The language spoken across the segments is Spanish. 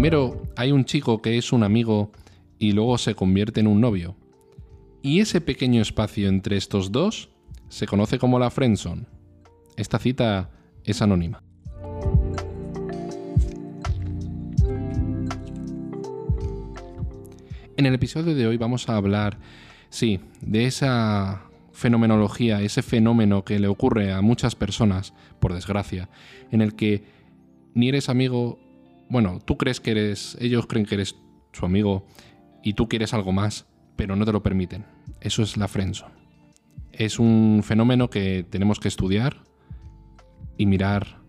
primero hay un chico que es un amigo y luego se convierte en un novio. Y ese pequeño espacio entre estos dos se conoce como la friendzone. Esta cita es anónima. En el episodio de hoy vamos a hablar, sí, de esa fenomenología, ese fenómeno que le ocurre a muchas personas, por desgracia, en el que ni eres amigo, bueno, tú crees que eres, ellos creen que eres su amigo y tú quieres algo más, pero no te lo permiten. Eso es la friendzone. Es un fenómeno que tenemos que estudiar y mirar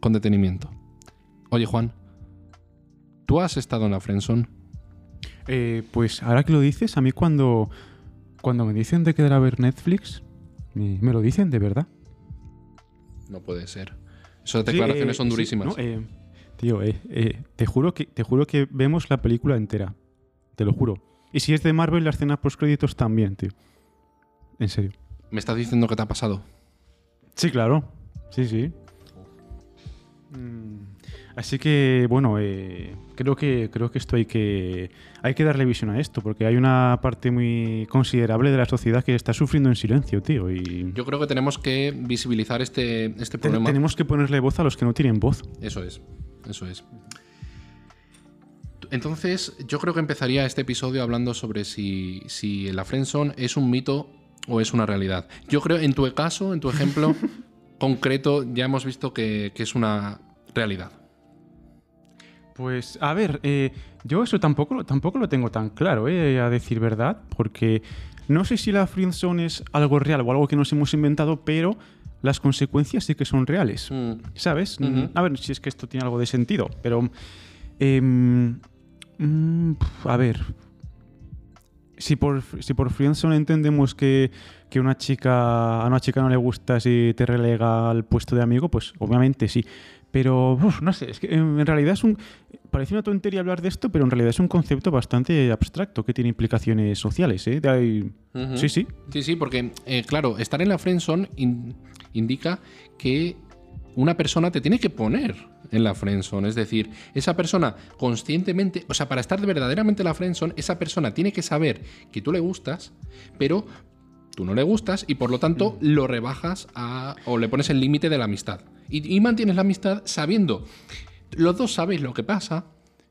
con detenimiento. Oye, Juan, ¿tú has estado en la friendzone? Eh, pues ahora que lo dices, a mí cuando, cuando me dicen de quedar a ver Netflix, me, lo dicen de verdad. No puede ser. Esas declaraciones Sí, son eh, sí, durísimas. no, eh, tío, eh, eh, te, juro que, te juro que vemos la película entera. Te lo juro. Y si es de Marvel, la escena post créditos también, tío. En serio. ¿Me estás diciendo que te ha pasado? Sí, claro. Sí, sí. Mm, Así que, bueno, eh, creo que creo que esto hay que hay que darle visión a esto, porque hay una parte muy considerable de la sociedad que está sufriendo en silencio, tío. Y Yo creo que tenemos que visibilizar este, este te- problema. tenemos que ponerle voz a los que no tienen voz. Eso es, eso es. Entonces, yo creo que empezaría este episodio hablando sobre si, si la friendzone es un mito o es una realidad. Yo creo, en tu caso, en tu ejemplo concreto, ya hemos visto que, que es una realidad. Pues, a ver, eh, yo eso tampoco, lo- tampoco lo tengo tan claro, eh, a decir verdad, porque no sé si la friendzone es algo real o algo que nos hemos inventado, pero las consecuencias sí que son reales. Mm, ¿Sabes? A ver si es que esto tiene algo de sentido, pero... em, mm, a ver... Si por, si por friendzone entendemos que, que una chica, a una chica no le gusta si te relega al puesto de amigo, pues obviamente sí. Pero, uf, no sé, es que em, en realidad es un... Parece una tontería hablar de esto, pero en realidad es un concepto bastante abstracto que tiene implicaciones sociales, ¿eh? Sí, sí. Sí, sí, porque, eh, claro, estar en la friendzone in- indica que una persona te tiene que poner en la friendzone. Es decir, esa persona conscientemente, o sea, para estar verdaderamente en la friendzone, esa persona tiene que saber que tú le gustas, pero tú no le gustas y por lo tanto lo rebajas a, o le pones el límite de la amistad. Y, y mantienes la amistad sabiendo, los dos sabéis lo que pasa,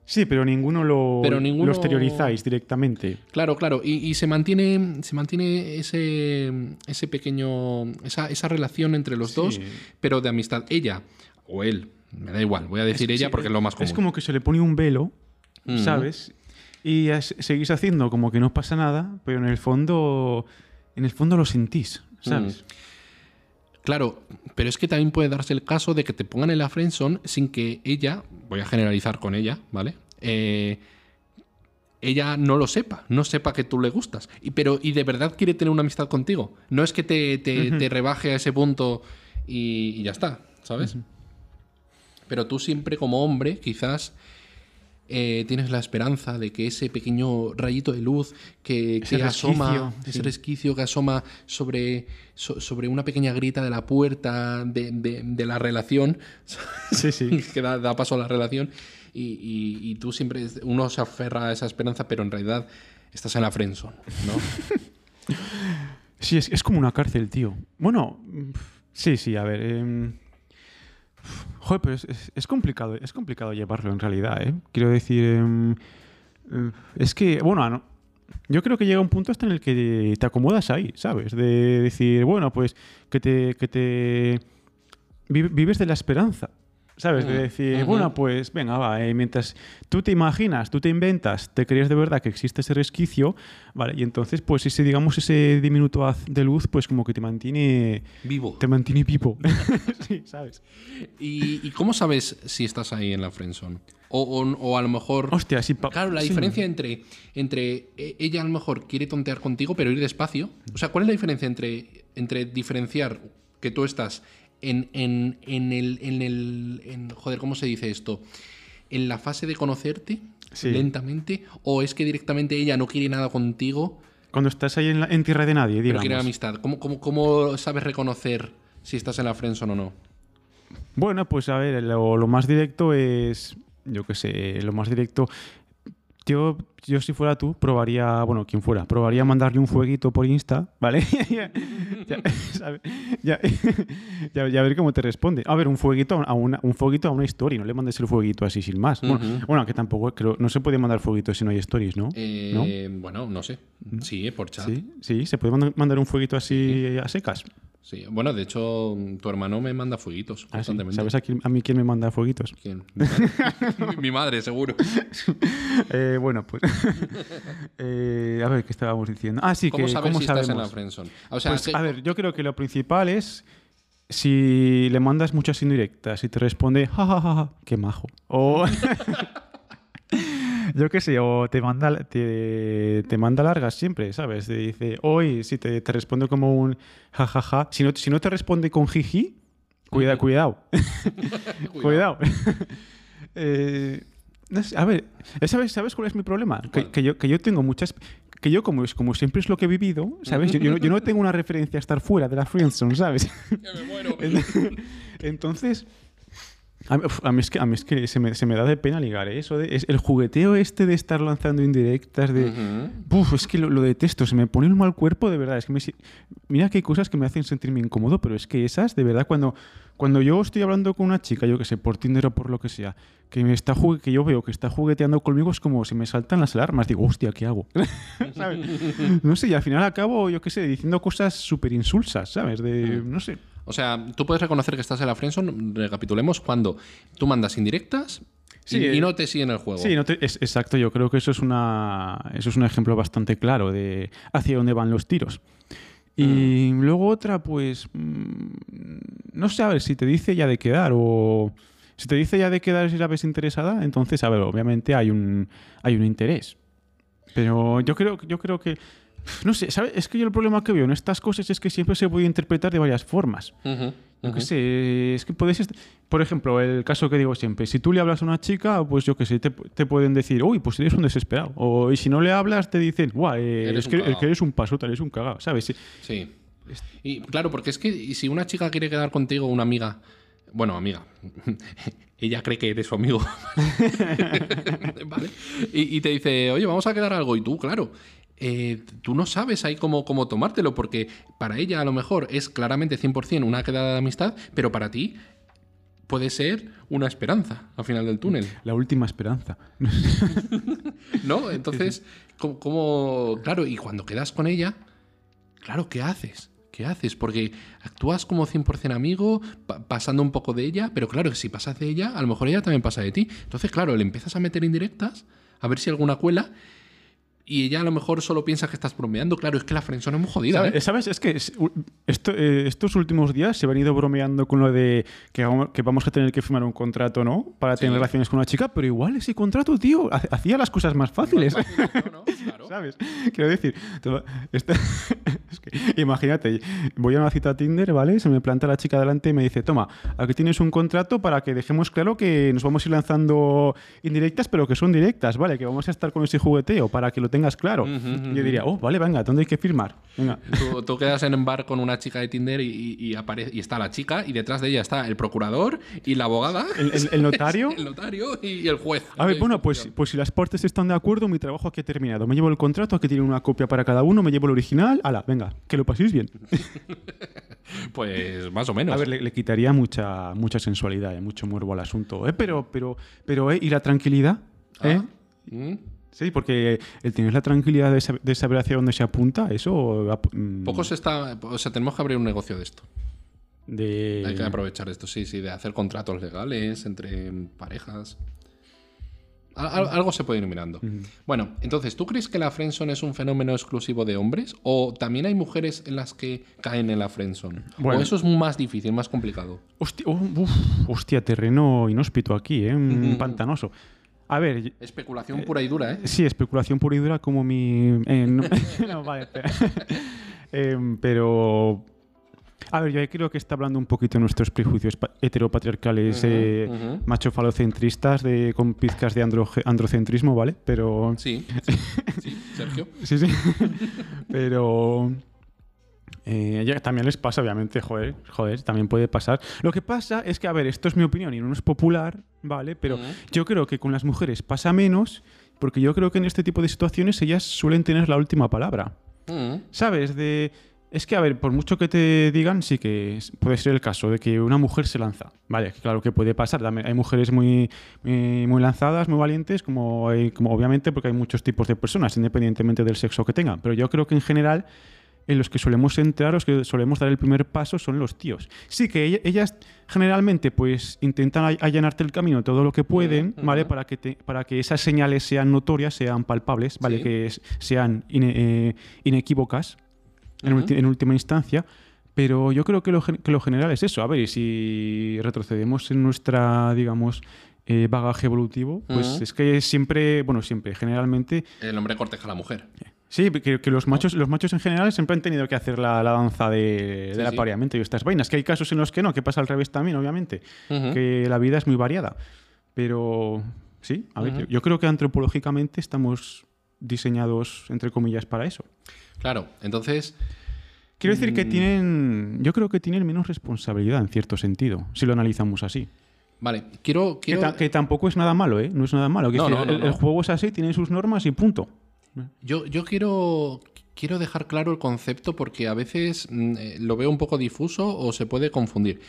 Sí, pero ninguno lo, Pero ninguno- lo exteriorizáis directamente. Claro, claro. Y, y se mantiene, se mantiene ese, ese pequeño. Esa, esa relación entre los Sí. dos, pero de amistad. Ella o él, me da igual, voy a decir Es- ella sí, porque es lo más común. Es como que se le pone un velo, Mm. ¿sabes? Y seguís haciendo como que no pasa nada, pero en el fondo. En el fondo lo sentís, ¿sabes? Claro, pero es que también puede darse el caso de que te pongan en la friendzone sin que ella, voy a generalizar con ella, ¿vale? Eh, ella no lo sepa, no sepa que tú le gustas. Y, pero, y de verdad quiere tener una amistad contigo. No es que te, te- te rebaje a ese punto y, y ya está, ¿sabes? Pero tú siempre como hombre, quizás eh, tienes la esperanza de que ese pequeño rayito de luz que, Ese que asoma, resquicio, ese sí. resquicio que asoma sobre, so- sobre una pequeña grita de la puerta de, de- de la relación, Sí, sí. que da, da paso a la relación, y, y- y tú siempre, uno se aferra a esa esperanza, pero en realidad estás en la friendzone, ¿no? Sí, es, es como una cárcel, tío. Bueno, mm, sí, sí, a ver. em, joder, es, complicado, es complicado llevarlo en realidad, ¿eh? Quiero decir, em, eh, es que, bueno, no- yo creo que llega un punto hasta en el que te acomodas ahí, ¿sabes? De decir, bueno, pues que te, que te vi- vives de la esperanza. ¿Sabes? De decir, bueno, pues venga, va, eh, mientras tú te imaginas, tú te inventas, te crees de verdad que existe ese resquicio, ¿vale? Y entonces, pues ese, digamos, ese diminuto haz de luz, pues como que te mantiene, Vivo. te mantiene vivo. sí, ¿sabes? ¿Y, y cómo sabes si estás ahí en la friendzone? O, o, o a lo mejor... Hostia, sí. Claro, la sí. diferencia entre, entre e- ella a lo mejor quiere tontear contigo, pero ir despacio. O sea, ¿cuál es la diferencia entre, entre diferenciar que tú estás en, en, en el. En el en- joder, ¿cómo se dice esto? En la fase de conocerte Sí. lentamente, o es que directamente ella no quiere nada contigo, Cuando estás ahí en, la- tierra de nadie, digamos. quiere amistad. ¿Cómo, cómo, cómo sabes reconocer si estás en la friendzone o no? Bueno, pues a ver, lo, lo más directo es yo qué sé, lo más directo. Yo, yo si fuera tú, probaría, bueno, quien fuera, probaría mandarle un fueguito por Insta, ¿vale? ya, ya, ya- ya ver cómo te responde. A ver, un fueguito a una, un fueguito a una historia, no le mandes el fueguito así sin más. Bueno, que tampoco, creo, no se puede mandar fueguitos si no hay stories, ¿no? Eh, Bueno, no sé. Sí, por chat. Sí, sí, se puede manda- mandar un fueguito así a secas. Sí. Bueno, de hecho, tu hermano me manda fueguitos Ah, sí. constantemente. ¿Sabes a, quién- a mí quién me manda fueguitos? ¿Quién? Mi- madre, seguro. Eh, bueno, pues. eh, a ver, ¿qué estábamos diciendo? Ah, sí, ¿Cómo que. sabes ¿cómo si estás en la friendzone? O sea, Pues, que- a ver, yo creo que lo principal es si le mandas muchas indirectas y te responde, ja, ja, ja, ja, qué majo. O. yo qué sé, o te manda, te, te manda largas siempre, ¿sabes? Te dice, hoy, si te, te responde como un ja, ja, ja. Si no, si no te responde con jiji, cuida, cuidado. Cuidado. Eh, sé, a ver, ¿sabes, ¿sabes cuál es mi problema? Que, yo, que yo tengo muchas... Que yo, como, es, como siempre es lo que he vivido, ¿sabes? Yo, yo no, yo no tengo una referencia a estar fuera de la friendzone, ¿sabes? Que me muero. Entonces... A mí, uf, a mí es que, a mí es que se, me, se me da de pena ligar, ¿eh? Eso de, es el jugueteo este de estar lanzando indirectas, de... Buf, es que lo, lo detesto, se me pone el mal cuerpo, de verdad. Es que me mira que hay cosas que me hacen sentirme incómodo, pero es que esas, de verdad, cuando, cuando yo estoy hablando con una chica, yo que sé, por Tinder o por lo que sea, que me está que yo veo que está jugueteando conmigo, es como si me saltan las alarmas. Digo, hostia, ¿qué hago? ¿Sabes? No sé, y al final acabo, yo qué sé, diciendo cosas súper insulsas, ¿sabes? De, no sé. O sea, tú puedes reconocer que estás en la friendzone, recapitulemos, cuando tú mandas indirectas Sí, y, y no te siguen el juego. Sí, no te- es, exacto. Yo creo que eso es una eso es un ejemplo bastante claro de hacia dónde van los tiros. Y luego otra, pues mm, no sé, a ver si te dice ya de quedar o si te dice ya de quedar si la ves interesada, entonces a ver, obviamente hay un hay un interés. Pero yo creo yo creo que no sé, ¿sabes? Es que yo el problema que veo en estas cosas es que siempre se puede interpretar de varias formas. Ujú. qué sé, es que puedes... Por ejemplo, el caso que digo siempre, si tú le hablas a una chica, pues yo qué sé, te, te pueden decir, uy, pues eres un desesperado. O y si no le hablas, te dicen, guau, eh, Eres es, que, es cagao". que eres un pasota, eres un cagado, ¿sabes? Sí. Sí. Y claro, porque es que y si una chica quiere quedar contigo, una amiga, bueno, amiga, ella cree que eres su amigo, ¿vale? Y, y te dice, oye, vamos a quedar algo, y tú, claro. Eh, tú no sabes ahí cómo, cómo tomártelo, porque para ella a lo mejor es claramente 100% una quedada de amistad, pero para ti puede ser una esperanza al final del túnel. La última esperanza. ¿No? Entonces, ¿cómo, cómo- Claro, y cuando quedas con ella, claro, ¿qué haces? ¿Qué haces? Porque actúas como 100% amigo, pa- pasando un poco de ella, pero claro, si pasas de ella, a lo mejor ella también pasa de ti. Entonces, claro, le empiezas a meter indirectas, a ver si alguna cuela, y ella a lo mejor solo piensa que estás bromeando. Claro, es que la friendzone es muy jodida, ¿Sabes? ¿eh? ¿Sabes? Es que esto, eh, estos últimos días se han ido bromeando con lo de que vamos, que vamos a tener que firmar un contrato, ¿no? Para tener relaciones con una chica, pero igual ese contrato, tío, ha- hacía las cosas más fáciles. No, no, claro. ¿Sabes? Quiero decir, te va- esta- es que, imagínate, voy a una cita Tinder, ¿vale? Se me planta la chica delante y me dice, toma, aquí tienes un contrato para que dejemos claro que nos vamos a ir lanzando indirectas, pero que son directas, ¿vale? Que vamos a estar con ese jugueteo para que lo tengas claro. Yo diría, oh, vale, venga, ¿dónde hay que firmar? Venga. Tú, tú quedas en un bar con una chica de Tinder y, y, y apare- y está la chica y detrás de ella está el procurador y la abogada. ¿El, el- el notario? El notario y el juez. A ver, bueno, pues, pues si las partes están de acuerdo, mi trabajo aquí ha terminado. Me llevo el contrato, aquí tiene una copia para cada uno, me llevo el original. Ala, venga, que lo paséis bien. Pues más o menos. A ver, le, le quitaría mucha, mucha sensualidad y mucho muervo al asunto. ¿eh? Pero, pero, pero, ¿eh? ¿Y la tranquilidad? ¿Eh? Ah, mm. Sí, porque el tener la tranquilidad de, sab- de saber hacia dónde se apunta, eso... ap- mm, Poco se está. O sea, tenemos que abrir un negocio de esto. de... Hay que aprovechar esto, sí, sí, de hacer contratos legales entre parejas. Al- al- algo se puede ir mirando. Bueno, entonces, ¿tú crees que la friendzone es un fenómeno exclusivo de hombres? ¿O también hay mujeres en las que caen en la friendzone? Bueno. ¿O eso es más difícil, más complicado? Hostia, oh, uf, hostia, terreno inhóspito aquí, ¿eh? Pantanoso. A ver, Especulación pura y dura, ¿eh? Sí, especulación pura y dura como mi... eh, no, no, vale, espera. Em, pero... A ver, yo creo que está hablando un poquito de nuestros prejuicios pa- heteropatriarcales, Ujú, eh, ujú. machofalocentristas, de, con pizcas de androcentrismo, ¿vale? Pero... Sí, sí, sí, Sergio. Sí, sí. pero... Eh, también les pasa, obviamente, joder, joder, también puede pasar. Lo que pasa es que, a ver, esto es mi opinión y no es popular, ¿vale? Pero yo creo que con las mujeres pasa menos, porque yo creo que en este tipo de situaciones ellas suelen tener la última palabra. ¿Sabes? De. Es que, a ver, por mucho que te digan, sí que puede ser el caso de que una mujer se lanza. Vale, claro que puede pasar. Hay mujeres muy, muy, muy lanzadas, muy valientes, como, hay, como obviamente porque hay muchos tipos de personas, independientemente del sexo que tengan. Pero yo creo que en general, en los que solemos entrar, los que solemos dar el primer paso son los tíos. Sí que ella- ellas generalmente pues intentan all- allanarte el camino todo lo que pueden, Ujú, ¿vale? ujú. Para que, te- para que esas señales sean notorias, sean palpables, ¿vale? Sí. Que es- sean ine- eh, inequívocas en, Ujú. ulti- en última instancia. Pero yo creo que lo, que lo general es eso. A ver, y si retrocedemos en nuestra, digamos, eh, bagaje evolutivo, pues Ujú. es que siempre, bueno, siempre, generalmente, El hombre corteja a la mujer. Sí, que, que los machos, los machos en general siempre han tenido que hacer la, la danza de, Sí, del sí. apareamiento y estas vainas. Que hay casos en los que no, que pasa al revés también, obviamente. Ujú. Que la vida es muy variada. Pero sí, a ver, Ujú. yo, yo creo que antropológicamente estamos diseñados, entre comillas, para eso. Claro, entonces. Quiero decir que Mm. tienen. Yo creo que tienen menos responsabilidad en cierto sentido, si lo analizamos así. Vale, quiero. Que, quiero ta- que tampoco es nada malo, ¿eh? No es nada malo. Quiero No, no, no, el, el juego es así, tiene sus normas y punto. Yo, quiero, quiero dejar claro el concepto porque a veces mm, eh, lo veo un poco difuso o se puede confundir.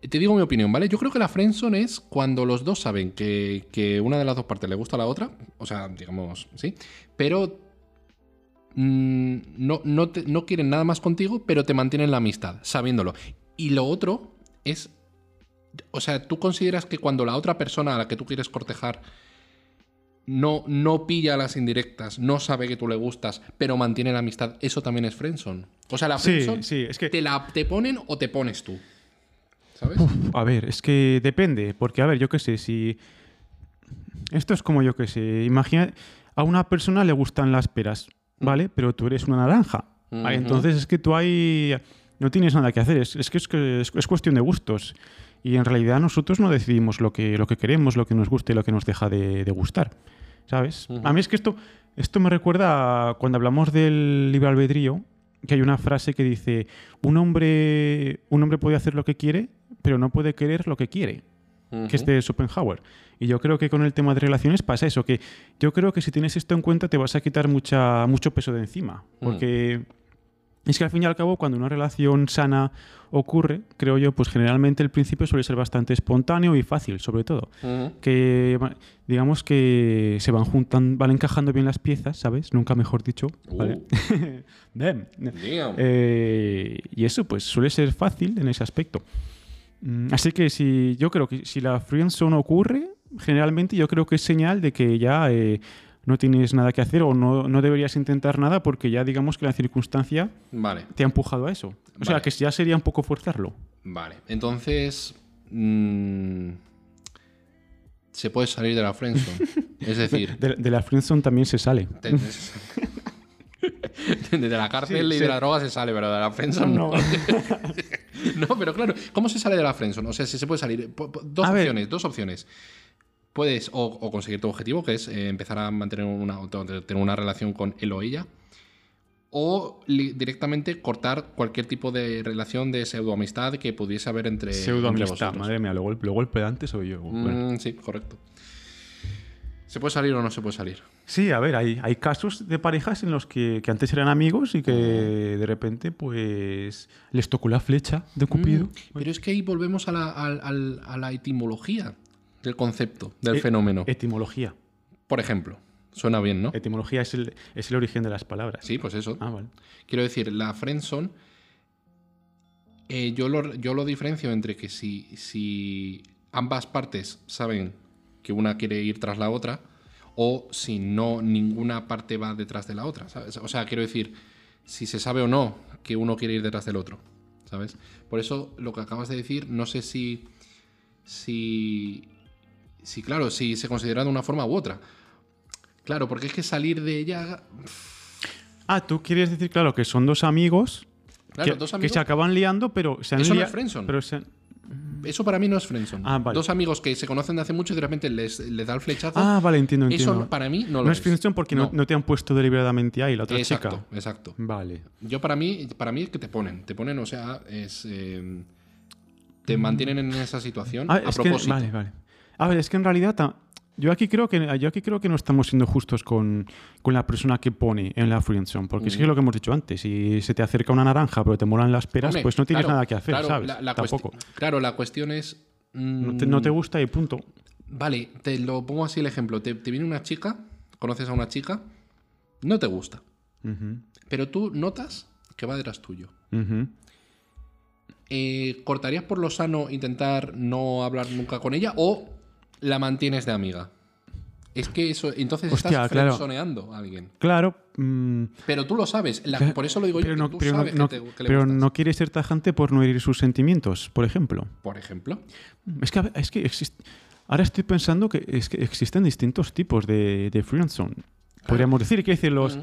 Te digo mi opinión, ¿vale? Yo creo que la friendzone es cuando los dos saben que, que una de las dos partes le gusta a la otra, o sea, digamos, sí, pero mm, no, no, te- no quieren nada más contigo, pero te mantienen la amistad, sabiéndolo. Y lo otro es, o sea, tú consideras que cuando la otra persona a la que tú quieres cortejar no, no pilla las indirectas, no sabe que tú le gustas, pero mantiene la amistad, eso también es friendzone. O sea, la Sí, friendzone sí, es que. te la te ponen o te pones tú. ¿Sabes? A ver, es que depende, porque a ver, yo qué sé, si... Esto es como yo qué sé, imagina, a una persona le gustan las peras, ¿vale? Pero tú eres una naranja. ¿vale? Ujú. Entonces es que tú ahí no tienes nada que hacer, es, es que es, que es- es cuestión de gustos. Y en realidad nosotros no decidimos lo que, lo que queremos, lo que nos gusta y lo que nos deja de, de gustar, ¿sabes? A mí es que esto, esto me recuerda a cuando hablamos del libre albedrío, que hay una frase que dice, un hombre, un hombre puede hacer lo que quiere, pero no puede querer lo que quiere, que es de Schopenhauer. Y yo creo que con el tema de relaciones pasa eso, que yo creo que si tienes esto en cuenta te vas a quitar mucha, mucho peso de encima, porque es que al fin y al cabo cuando una relación sana ocurre, creo yo, pues generalmente el principio suele ser bastante espontáneo y fácil, sobre todo que digamos que se van juntando, van encajando bien las piezas, ¿sabes? Nunca mejor dicho. ¿vale? Damn. Damn. Eh, y eso, pues suele ser fácil en ese aspecto. Mm, Así que si yo creo que si la friendzone ocurre, generalmente yo creo que es señal de que ya eh, no tienes nada que hacer o no, no deberías intentar nada porque ya digamos que la circunstancia Vale, te ha empujado a eso. O sea, que ya sería un poco forzarlo. vale. Entonces. mm, se puede salir de la friendzone. es decir, De, de la friendzone también se sale. de la cárcel Sí, y sí. de la droga se sale, pero de la friendzone no. No, pero claro, ¿cómo se sale de la friendzone? O sea, si se puede salir. Dos A ver. opciones, dos opciones. Puedes o, o conseguir tu objetivo, que es eh, empezar a mantener una, o tener una relación con él o ella, o directamente cortar cualquier tipo de relación de pseudoamistad que pudiese haber entre, Pseudoamistad, madre mía, luego, el- luego el pedante soy yo. Bueno. Mm, sí, correcto. ¿Se puede salir o no se puede salir? Sí, a ver, hay, hay casos de parejas en los que, que antes eran amigos y que de repente, pues, les tocó la flecha de Cupido. Mm, pero es que ahí volvemos a la, a la etimología del concepto, del Eh, fenómeno. Etimología. Por ejemplo, suena bien, ¿no? Etimología es el, es el origen de las palabras. Sí, pues eso. Ah, vale. Quiero decir, la friendzone, eh, yo, lo, yo lo diferencio entre que si, si ambas partes saben que una quiere ir tras la otra, o si no, ninguna parte va detrás de la otra, ¿sabes? O sea, quiero decir, si se sabe o no que uno quiere ir detrás del otro, ¿sabes? Por eso lo que acabas de decir, no sé si, si, si claro, si se considera de una forma u otra. Claro, porque es que salir de ella, Ah, tú quieres decir, claro, que son dos amigos, claro, que, dos que amigos, se acaban liando, pero se han Eso no es lia- friendzone. Pero se han- Eso para mí no es friendzone. Ah, vale. Dos amigos que se conocen de hace mucho y de repente les, les da el flechazo. Ah, vale, entiendo, entiendo. Eso para mí no lo No es friendzone porque no. no te han puesto deliberadamente ahí la otra Exacto, chica. exacto. Vale. Yo para mí, para mí es que te ponen, te ponen, o sea, es eh, te mantienen en esa situación Ah, a es que, propósito. vale, vale. A ver, es que en realidad ta- yo aquí creo que yo aquí creo que no estamos siendo justos con, con la persona que pone en la friendzone, porque es que es lo que hemos dicho antes, si se te acerca una naranja pero te molan las peras, Hombre, pues no tienes claro, nada que hacer, claro, ¿sabes? la- la Tampoco. Claro, la cuestión es. No mm, te, no te gusta y punto. Vale, te lo pongo así el ejemplo. Te, te viene una chica, conoces a una chica, no te gusta, pero tú notas que va detrás tuyo. Eh, ¿Cortarías por lo sano intentar no hablar nunca con ella o la mantienes de amiga? Es que eso, entonces Hostia, estás claro. frenzoneando a alguien. Claro, mm, Pero tú lo sabes, la- por eso lo digo pero yo, no, que tú pero no- sabes no- que, te- que pero no quieres ser tajante por no herir sus sentimientos, por ejemplo. Por ejemplo. Es que, es que ahora estoy pensando que, es que existen distintos tipos de, de friendzone. Podríamos decir, quiero decir, los, Mm.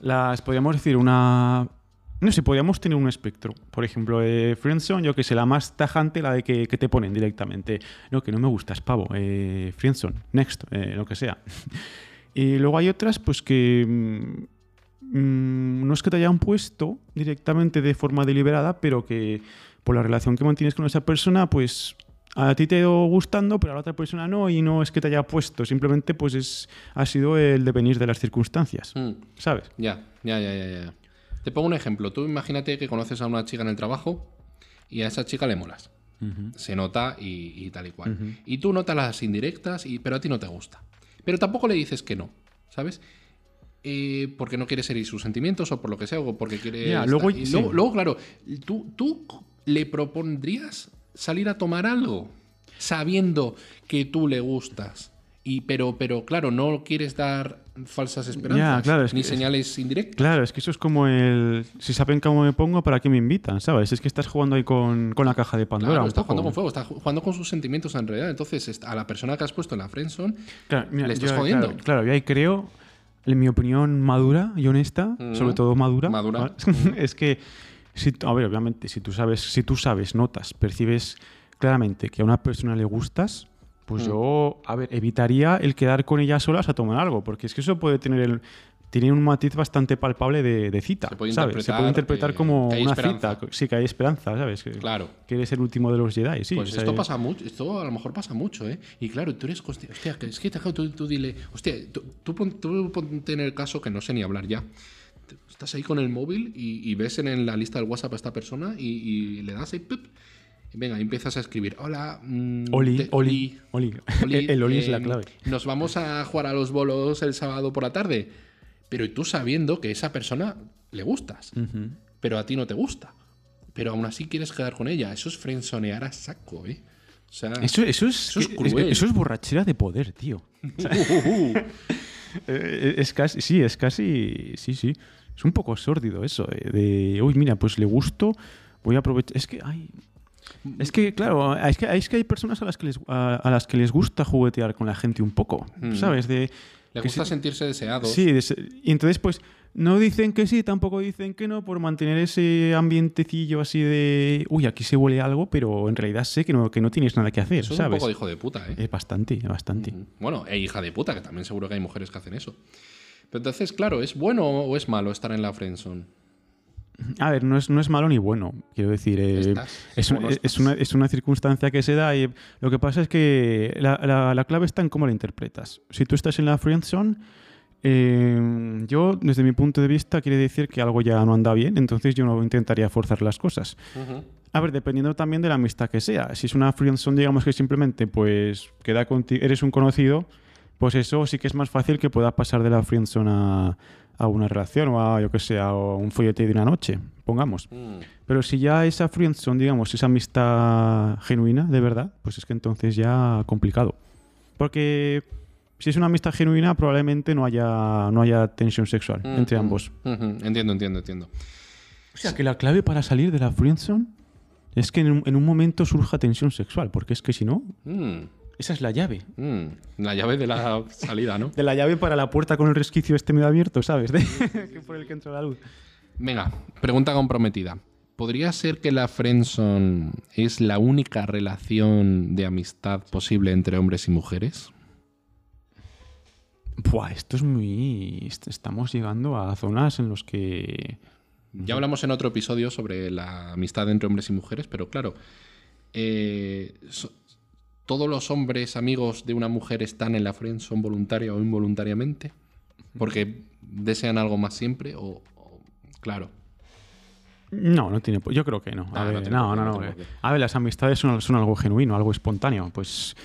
las, podríamos decir una... No sé, podríamos tener un espectro. Por ejemplo, eh, friendzone, yo que sé, la más tajante, la de que, que te ponen directamente. No, que no me gustas, pavo. Eh, friendzone, next, eh, lo que sea. y luego hay otras, pues que... mm, mm, no es que te hayan puesto directamente de forma deliberada, pero que por la relación que mantienes con esa persona, pues a ti te ha ido gustando, pero a la otra persona no, y no es que te haya puesto, simplemente pues es, ha sido el devenir de las circunstancias, Mm. ¿sabes? Ya, ya, ya, ya, ya. Te pongo un ejemplo. Tú imagínate que conoces a una chica en el trabajo y a esa chica le molas. Se nota y, y tal y cual. Y tú notas las indirectas, y, pero a ti no te gusta. Pero tampoco le dices que no, ¿sabes? Eh, porque no quieres herir sus sentimientos o por lo que sea, o porque quieres... Ya, luego- y sí. luego, luego, claro, ¿tú, ¿tú le propondrías salir a tomar algo sabiendo que tú le gustas? Y, pero, pero claro, no quieres dar falsas esperanzas claro, es ni que- señales indirectas. Claro, es que eso es como el... Si saben cómo me pongo, ¿para qué me invitan? ¿Sabes? Es que estás jugando ahí con, con la caja de Pandora Claro, está poco. jugando con fuego, está ju- jugando con sus sentimientos en realidad. Entonces, a la persona que has puesto en la friendzone, Claro, mira, Le estás yo, jodiendo. Claro, claro, yo ahí creo, en mi opinión madura y honesta, Mm. sobre todo madura, Madura. ¿vale? es que, si, a ver, obviamente, si tú sabes, si tú sabes, notas, percibes claramente que a una persona le gustas, pues Mm. yo, a ver, evitaría el quedar con ella solas a tomar algo, porque es que eso puede tener el tiene un matiz bastante palpable de, de cita, Se puede ¿sabes? Se interpretar puede interpretar que- como que una esperanza. cita, sí, que hay esperanza, ¿sabes? Que, claro. que eres el último de los Jedi, sí. Pues esto pasa mucho, esto a lo mejor pasa mucho, ¿eh? Y claro, tú eres consciente, hostia, es que claro, tú, tú dile, hostia, tú, tú, pon- tú ponte en el caso que no sé ni hablar ya. Te- Estás ahí con el móvil y, y ves en, en la lista del WhatsApp a esta persona y, y le das ahí, ¡pip! Venga, empiezas a escribir, hola, mm, Oli, te- Oli, Oli. Oli, el, el Oli es la eh, clave. Nos vamos a jugar a los bolos el sábado por la tarde. Pero tú sabiendo que esa persona le gustas, pero a ti no te gusta. Pero aún así quieres quedar con ella. Eso es frenzonear a saco, ¿eh? O sea, Eso, eso, es, Eso es cruel. eso es borrachera de poder, tío. Eh, es casi, sí, es casi, sí, sí. Es un poco sórdido eso, eh, de, uy, mira, pues le gusto, voy a aprovechar. Es que, ay, es que, claro, es que, es que hay personas a las que les, a, a las que les gusta juguetear con la gente un poco, Mm. ¿sabes? De, le que gusta sentirse deseado. Sí, y entonces pues no dicen que sí, tampoco dicen que no, por mantener ese ambientecillo así de, uy, aquí se huele algo, pero en realidad sé que no, que no tienes nada que hacer, Eso es un ¿sabes? poco de hijo de puta, ¿eh? Es bastante, bastante. Bueno, e hija de puta, que también seguro que hay mujeres que hacen eso. Pero entonces, claro, ¿es bueno o es malo estar en la friendzone? A ver, no es, no es malo ni bueno, quiero decir. eh, es, un- es- una, es una circunstancia que se da y lo que pasa es que la, la- la clave está en cómo la interpretas. Si tú estás en la friendzone, eh, yo, desde mi punto de vista, quiere decir que algo ya no anda bien, entonces yo no intentaría forzar las cosas. A ver, dependiendo también de la amistad que sea. Si es una friendzone, digamos que simplemente pues queda conti- eres un conocido, pues eso sí que es más fácil que pueda pasar de la friendzone a, a una relación o a, yo que sé, a un follete de una noche, pongamos. Mm. Pero si ya esa friendzone, digamos, esa amistad genuina, de verdad, pues es que entonces ya complicado. Porque si es una amistad genuina, probablemente no haya, no haya tensión sexual Mm, entre mm. ambos. Entiendo, entiendo, entiendo. O sea, que la clave para salir de la friendzone es que en un, en un momento surja tensión sexual, porque es que si no, Mm, esa es la llave. mm. La llave de la salida, ¿no? De la llave para la puerta con el resquicio este medio abierto, ¿sabes? De- que por el que entra la luz. Venga, pregunta comprometida. ¿Podría ser que la friendzone es la única relación de amistad posible entre hombres y mujeres? Buah, esto es muy... est- Estamos llegando a zonas en los que... Ya hablamos en otro episodio sobre la amistad entre hombres y mujeres, pero claro, eh, so- ¿todos los hombres amigos de una mujer están en la friendzone voluntaria o involuntariamente? Porque desean algo más siempre o... o- claro. No, no tiene... Yo creo que no. A Ah, no ver, no, no, no eh. A ver, las amistades son, son algo genuino, algo espontáneo. Pues...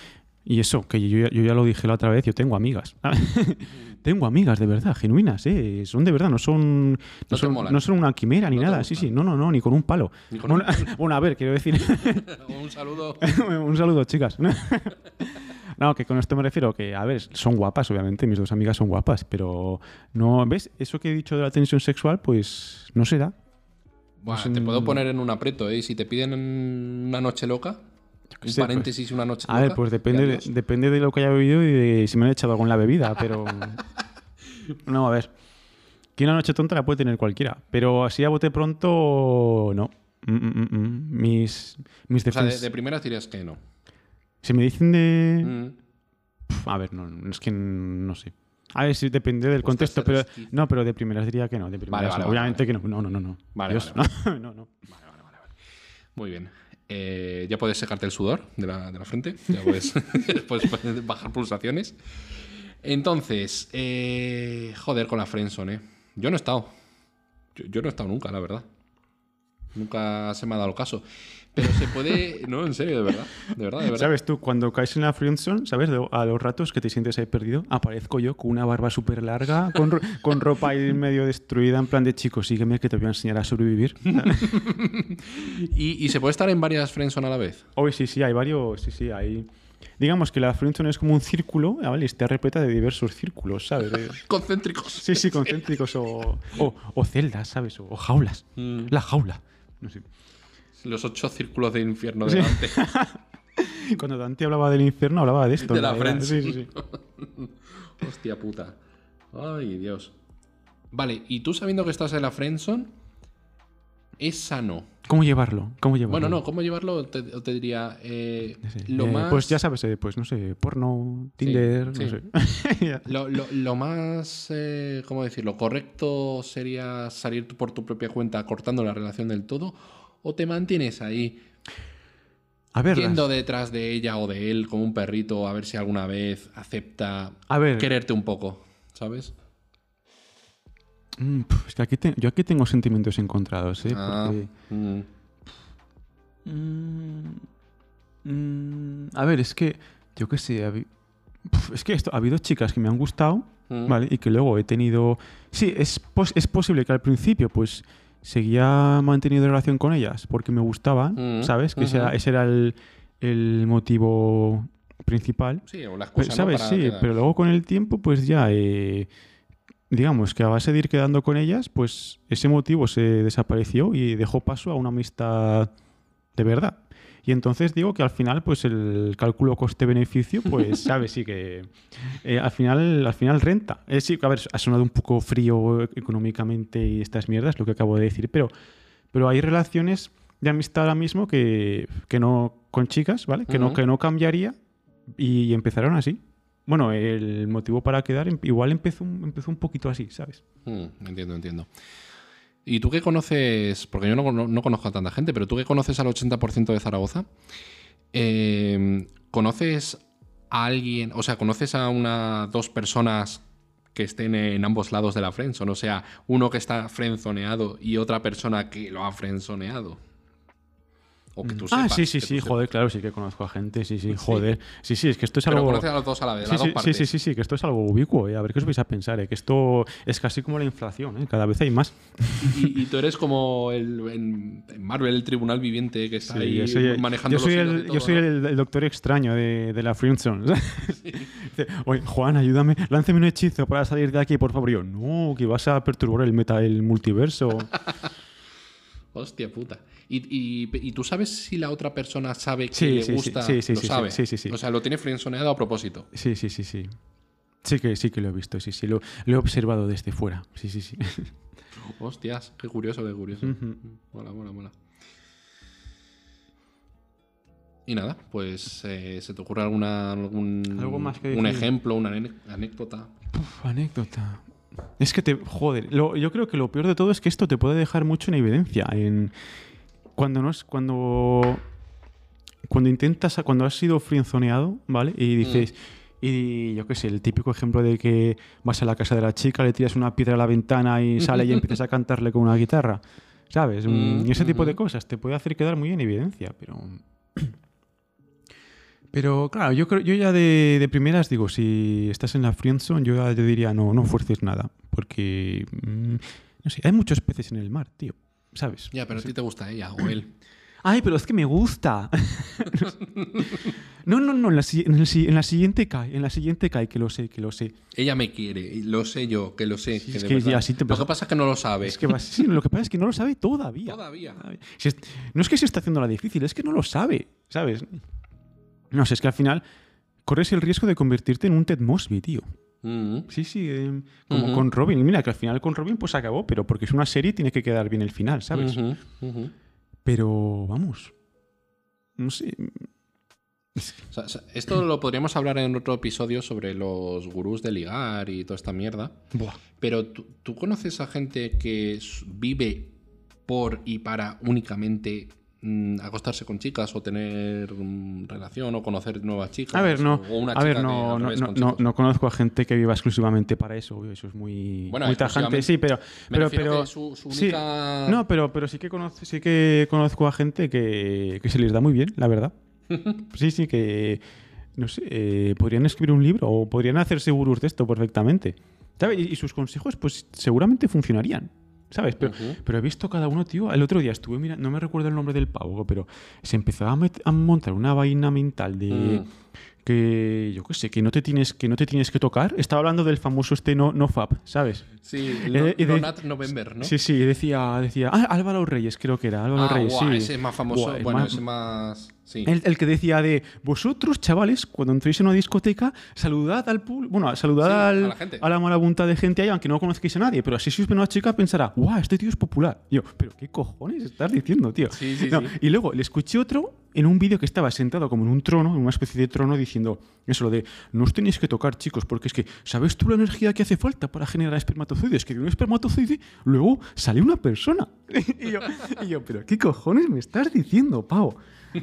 Y eso, que yo, ya- yo ya lo dije la otra vez, yo tengo amigas. tengo amigas de verdad, genuinas, ¿eh? Son de verdad, no son, no, te son, no son una quimera ni No nada. Sí, sí, no, no, no, ni con un palo. Con un Bueno, a ver, quiero decir... Un saludo. un saludo, chicas. No, que con esto me refiero que, a ver, son guapas, obviamente, mis dos amigas son guapas, pero no, ¿ves? Eso que he dicho de la tensión sexual, pues no se da. Buah, Es te puedo poner en un aprieto, ¿eh? Y Si te piden una noche loca, un pues. paréntesis, una noche A loca. ver, pues depende de, depende de lo que haya bebido y de si me han echado la bebida, pero... No, a ver. Que una noche tonta la puede tener cualquiera, pero así a bote pronto, no. Mm, mm, mm, mm. Mis, mis O sea, de, de primeras dirías que no. Si me dicen de... Mm. A ver, no, es que no sé. A ver, sí, depende del contexto, pero no, pero de primeras diría que no, de primeras vale, vale, Obviamente que no, no, no, no, no. Vale, Dios, vale, no, no, no. Muy bien. Eh, ya puedes secarte el sudor de la, de la frente. Ya puedes, bajar pulsaciones. Entonces, eh, joder con la friendzone, ¿eh? Yo no he estado. Yo, no he estado nunca, la verdad. Nunca se me ha dado caso. Pero se puede... No, en serio, de verdad. De verdad, de verdad. ¿Sabes tú? Cuando caes en la friendzone, ¿sabes? A los ratos que te sientes ahí perdido, aparezco yo con una barba súper larga, con, ro- con ropa ahí medio destruida, en plan de chicos, sígueme que te voy a enseñar a sobrevivir. ¿Y, y se puede estar en varias friendzone a la vez? Hoy sí, sí, hay varios, sí, sí, hay... Digamos que la friendzone es como un círculo, ¿vale? Y está repleta de diversos círculos, ¿sabes? Concéntricos. Sí, sí, concéntricos o, o, o celdas, ¿sabes? O, o jaulas. Mm. La jaula. No sé. Los ocho círculos de infierno Sí. delante. Cuando Dante hablaba del infierno, hablaba de esto. De en la realidad. Sí, sí, sí. Hostia puta. Ay, Dios. Vale, y tú sabiendo que estás en la friendzone, es sano. ¿Cómo llevarlo? ¿Cómo llevarlo? Bueno, no, ¿cómo llevarlo? Te, te diría, eh, Sí. lo Eh, más... Pues ya sabes, eh, pues no sé, porno, Tinder, sí. no sé. Lo, lo- lo más, ¿cómo decirlo? ¿Correcto sería salir por tu propia cuenta cortando la relación del todo? ¿O te mantienes ahí a ver, yendo detrás de ella o de él como un perrito a ver si alguna vez acepta a ver, quererte un poco? ¿Sabes? mm, es que aquí te- yo aquí tengo sentimientos encontrados, ¿eh? Ah, Porque- mm. Mm, mm, a ver, es que, yo qué sé, es que esto, ha habido chicas que me han gustado. ¿vale? Y que luego he tenido... Sí, es, pos- es posible que al principio, pues, seguía manteniendo relación con ellas porque me gustaban, Mm, ¿sabes? Que ese era, ese era el, el motivo principal. Sí, o la Pero, excusa, ¿no? ¿Sabes? Para Sí, quedar. pero luego con el tiempo, pues ya, eh, digamos que a base de ir quedando con ellas, pues ese motivo se desapareció y dejó paso a una amistad de verdad. Y entonces digo que al final, pues el cálculo coste-beneficio, pues, ¿sabes? Sí que eh, al, final, al final renta. Eh, sí, a ver, ha sonado un poco frío económicamente y estas mierdas, lo que acabo de decir, pero, pero hay relaciones de amistad ahora mismo que, que no, con chicas, ¿vale? Que, no, Ujú. que no cambiaría y empezaron así. Bueno, el motivo para quedar em- igual empezó, un- empezó un poquito así, ¿sabes? Mm, entiendo, entiendo. ¿Y tú qué conoces? Porque yo no, no- no conozco a tanta gente, pero tú que conoces al 80% de Zaragoza, eh, ¿conoces a alguien, o sea, conoces a una, dos personas que estén en ambos lados de la friendzone? O sea, uno que está frenzoneado y otra persona que lo ha frenzoneado. O que tú ah, sí, sí, sí, sepas. joder, claro, sí que conozco a gente, sí, sí, joder. Sí, sí, es que esto es Pero algo... conoces a los dos a la vez, Sí, las sí, dos sí, partes. sí, sí, sí, que esto es algo ubicuo, ¿eh? a ver qué os vais a pensar, ¿eh? que esto es casi como la inflación, ¿eh? cada vez hay más. Y, y tú eres como el, en, Marvel, el tribunal viviente que está Sí, ahí yo soy, manejando yo soy los el, yo soy ¿no? el, el doctor extraño de, de la friendzone. Dice, Oye, Juan, ayúdame, lánceme un hechizo para salir de aquí, por favor. Y yo, no, que vas a perturbar el meta, el multiverso. Hostia puta. ¿Y, y, y tú sabes si la otra persona sabe que Sí, le sí, gusta? sí, sí, lo sí, sabe. sí, sí. O sea, lo tiene friendzoneado a propósito. Sí, sí, sí, sí. Sí que, sí que lo he visto, sí, sí, lo, lo he observado desde fuera. Sí, sí, sí. Hostias, qué curioso, qué curioso. Mola, mola, mola. Y nada, pues eh, ¿se te ocurre alguna, algún Algo más que un ejemplo, una anécdota? Uf, anécdota. Es que te. Joder, lo- yo creo que lo peor de todo es que esto te puede dejar mucho en evidencia. En, cuando no es. Cuando. Cuando intentas. Cuando has sido frienzoneado, ¿vale? Y dices. Y yo qué sé, el típico ejemplo de que vas a la casa de la chica, le tiras una piedra a la ventana y sale y empiezas a cantarle con una guitarra. ¿Sabes? Mm, ese tipo de ujú. cosas te puede hacer quedar muy en evidencia, pero. Pero claro, yo creo, yo ya de, de primeras digo, si estás en la friendzone, yo ya te diría no, no fuerces nada, porque mm, no sé, hay muchos peces en el mar, tío, ¿sabes? Ya, pero a ti te gusta ella o él. Ay, pero es que me gusta. no, no, no, en la, si- en el si- en la siguiente cae, en la siguiente cae, que lo sé, que lo sé. Ella me quiere, lo sé yo, que lo sé. Sí, que es que ya sí te Lo que pasa es que no lo sabe. Es que sí, lo que pasa es que no lo sabe todavía. Todavía. Si es- no es que se está haciendo la difícil, es que no lo sabe, ¿sabes? No sé, es que al final corres el riesgo de convertirte en un Ted Mosby, tío. Mm. Sí, sí, eh, como con Robin. Mira, que al final con Robin pues acabó, pero porque es una serie tiene que quedar bien el final, ¿sabes? Pero vamos. No sé. O sea, esto lo podríamos hablar en otro episodio sobre los gurús de ligar y toda esta mierda. Buah. Pero ¿tú, tú conoces a gente que vive por y para únicamente mm, acostarse con chicas o tener mm, relación o conocer nuevas chicas. A ver, no. O una A chica ver, no, no, no, no, no conozco a gente que viva exclusivamente para eso. obvio, Eso es muy, Bueno, muy tajante. Sí, pero. Me pero, pero su, su sí. No, pero, pero sí, que conozco, sí que conozco a gente que, que se les da muy bien, la verdad. Sí, sí, que. No sé, eh, podrían escribir un libro o podrían hacerse gurús de esto perfectamente. ¿Sabes? Y, y sus consejos, pues seguramente funcionarían. ¿Sabes? Pero, pero he visto cada uno, tío. El otro día estuve mirando, no me recuerdo el nombre del pavo, pero se empezó a, montar una vaina mental de Mm. que, yo qué sé, que no te tienes que, no te tienes que tocar. Estaba hablando del famoso este no, no fab, ¿sabes? Sí, el Eh, no, de- no November, ¿no? Sí, sí, decía, decía, ah, Álvaro Reyes creo que era, Álvaro Ah, Reyes, guau, sí. ese es más famoso. Bueno, más- ese más... Sí. el, el que decía de vosotros, chavales, cuando entréis en una discoteca, saludad al público, bueno, saludad Sí, a al- la gente. a la marabunta de gente ahí, aunque no conozcáis a nadie, pero así si os ve una chica pensará, guau, este tío es popular. Y yo, pero ¿qué cojones estás diciendo, tío? Sí, No. Y luego le escuché otro en un vídeo que estaba sentado como en un trono, en una especie de trono, diciendo eso, lo de no os tenéis que tocar, chicos, porque es que, ¿sabes tú la energía que hace falta para generar espermatozoides? Que de un espermatozoide luego sale una persona. y, yo, y yo, pero ¿qué cojones me estás diciendo, pavo?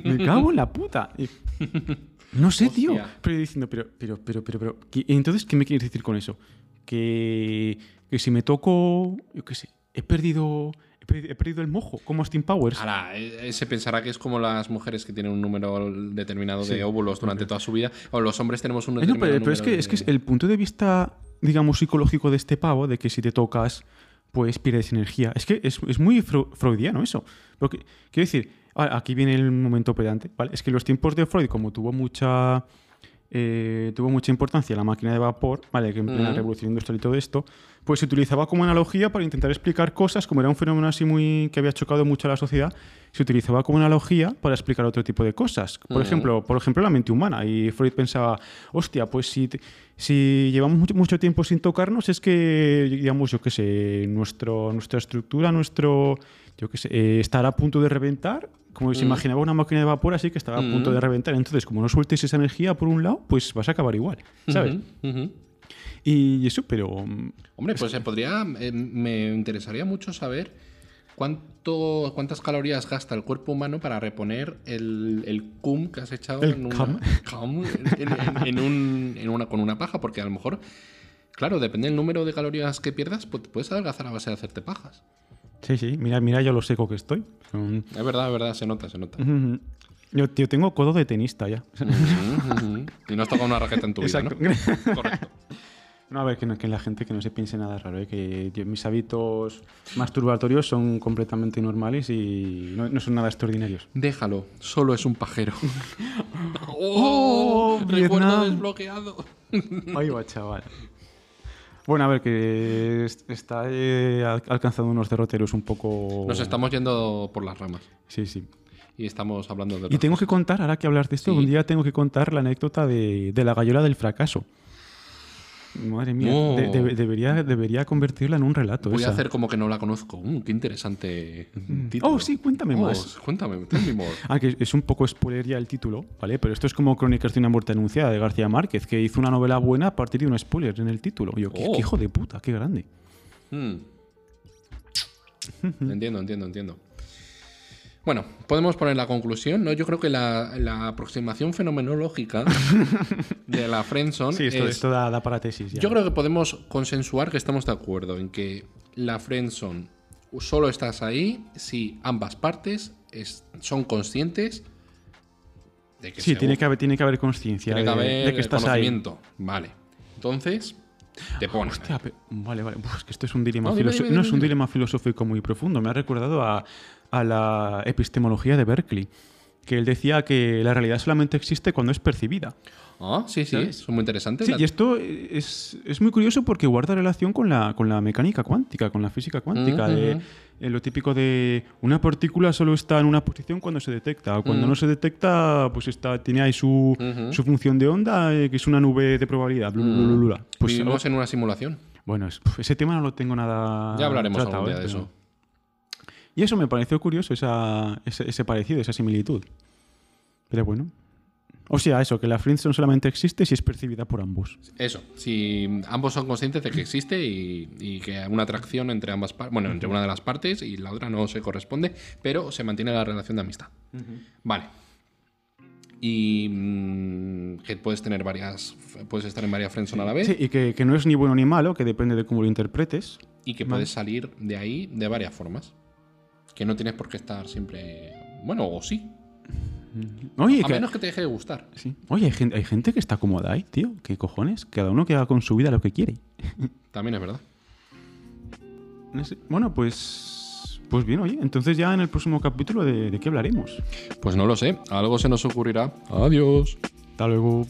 Me cago en la puta. Y- no sé, tío. Pero yo diciendo, pero, pero, pero, pero, pero, ¿qué- entonces, ¿qué me quieres decir con eso? Que, que si me toco, yo qué sé, he perdido, he perdido, el mojo, como Steam Powers. Ahora, eh, se pensará que es como las mujeres que tienen un número determinado Sí. de óvulos durante toda su vida, o los hombres tenemos un Eh, no, determinado pero, pero es, que, es que el punto de vista, digamos, psicológico de este pavo, de que si te tocas, pues pierdes energía. Es que es, es muy freudiano eso. Porque, quiero decir, aquí viene el momento pedante, ¿vale? Es que en los tiempos de Freud, como tuvo mucha... eh, tuvo mucha importancia la máquina de vapor, ¿vale? Que en plena revolución industrial y todo esto, pues se utilizaba como analogía para intentar explicar cosas, como era un fenómeno así muy que había chocado mucho a la sociedad, se utilizaba como analogía para explicar otro tipo de cosas. Por ejemplo, por ejemplo, la mente humana. Y Freud pensaba, hostia, pues si, si llevamos mucho, mucho tiempo sin tocarnos, es que, digamos, yo qué sé, nuestro, nuestra estructura, nuestro, yo qué sé, eh, estará a punto de reventar. Como se Mm. imaginaba una máquina de vapor así que estaba a punto Mm. de reventar. Entonces, como no sueltes esa energía por un lado, pues vas a acabar igual, ¿sabes? Y eso, pero... mm, Hombre, pues se podría. eh, me interesaría mucho saber cuánto, cuántas calorías gasta el cuerpo humano para reponer el, el cum que has echado El en, una, cum. cum en, en- en un- en una, con una paja, porque a lo mejor, claro, depende del número de calorías que pierdas, pues puedes adelgazar a base de hacerte pajas. Sí, sí, mira, mira yo lo seco que estoy. Mm. Es verdad, es verdad, se nota, se nota. Yo, tengo codo de tenista ya. Y no has tocado una raqueta en tu vida, Exacto. ¿no? Correcto. No, a ver, que, no- que la gente que no se piense nada raro, ¿eh? que yo- mis hábitos masturbatorios son completamente normales y no, no son nada extraordinarios. Déjalo, solo es un pajero. ¡Oh, Recuerdo Vietnam! desbloqueado. Ahí va, chaval. Bueno, a ver, que est- está eh, al- alcanzando unos derroteros un poco... Nos estamos yendo por las ramas Sí, sí. y estamos hablando de. Y tengo que contar, ahora que hablas de esto, Sí. un día tengo que contar la anécdota de, de la gallola del fracaso. Madre mía, No. de- de- debería, debería convertirla en un relato. Voy a hacer como que no la conozco. Mm, qué interesante título. Oh, sí, cuéntame Oh, más. Cuéntame, more. Ah, que es un poco spoiler ya el título, ¿vale? Pero esto es como Crónicas de una muerte anunciada de García Márquez, que hizo una novela buena a partir de un spoiler en el título. Yo, qué, Oh. qué hijo de puta, qué grande. Mm. Entiendo, entiendo, entiendo. Bueno, podemos poner la conclusión, ¿no? Yo creo que la, la aproximación fenomenológica de la Friendzone Sí, esto, es... esto da, da para tesis ya. Yo creo que podemos consensuar que estamos de acuerdo en que la Friendzone solo estás ahí si ambas partes es- son conscientes de que Sí, tiene que haber, tiene que haber conciencia de, de que estás ahí. Vale. Entonces, te pones. Hostia, pe- vale, vale. Uf, es que esto es un dilema No, dime, filosó- dime, no es un dilema filosófico muy profundo. Me ha recordado a, a la epistemología de Berkeley, que él decía que la realidad solamente existe cuando es percibida. Ah, sí, sí, ¿Sabes? son muy interesantes. Sí, La- y esto es, es muy curioso porque guarda relación con la, con la mecánica cuántica, con la física cuántica. De, ujú. Eh, lo típico de una partícula solo está en una posición cuando se detecta. o Cuando Ujú. no se detecta, pues está, tiene ahí su, su función de onda, eh, que es una nube de probabilidad. bla, bla, bla, bla. Pues, Vivimos en una simulación. bueno, es- ese tema no lo tengo nada. Ya hablaremos tratado, algún día eh, de eso. Y eso me pareció curioso, esa, ese, ese parecido, esa similitud. Pero bueno. O sea, eso, que la friendzone solamente existe si es percibida por ambos. Eso, si ambos son conscientes de que existe y, y que hay una atracción entre ambas partes, bueno, entre una de las partes y la otra no se corresponde, pero se mantiene la relación de amistad. Vale. Y mm, que puedes tener varias, puedes estar en varias friendzone a la vez Sí, y que, que no es ni bueno ni malo, que depende de cómo lo interpretes. y que puedes salir de ahí de varias formas. Que no tienes por qué estar siempre, bueno, o sí, Oye, a que- menos que te deje de gustar. sí. Oye hay, gente, hay gente que está cómoda ahí, tío. ¿Qué cojones? Cada uno que haga con su vida lo que quiere. También es verdad. No sé. Bueno, pues. Pues bien, oye. Entonces, ya en el próximo capítulo, ¿de, de qué hablaremos? Pues no lo sé, algo se nos ocurrirá. Adiós. Hasta luego.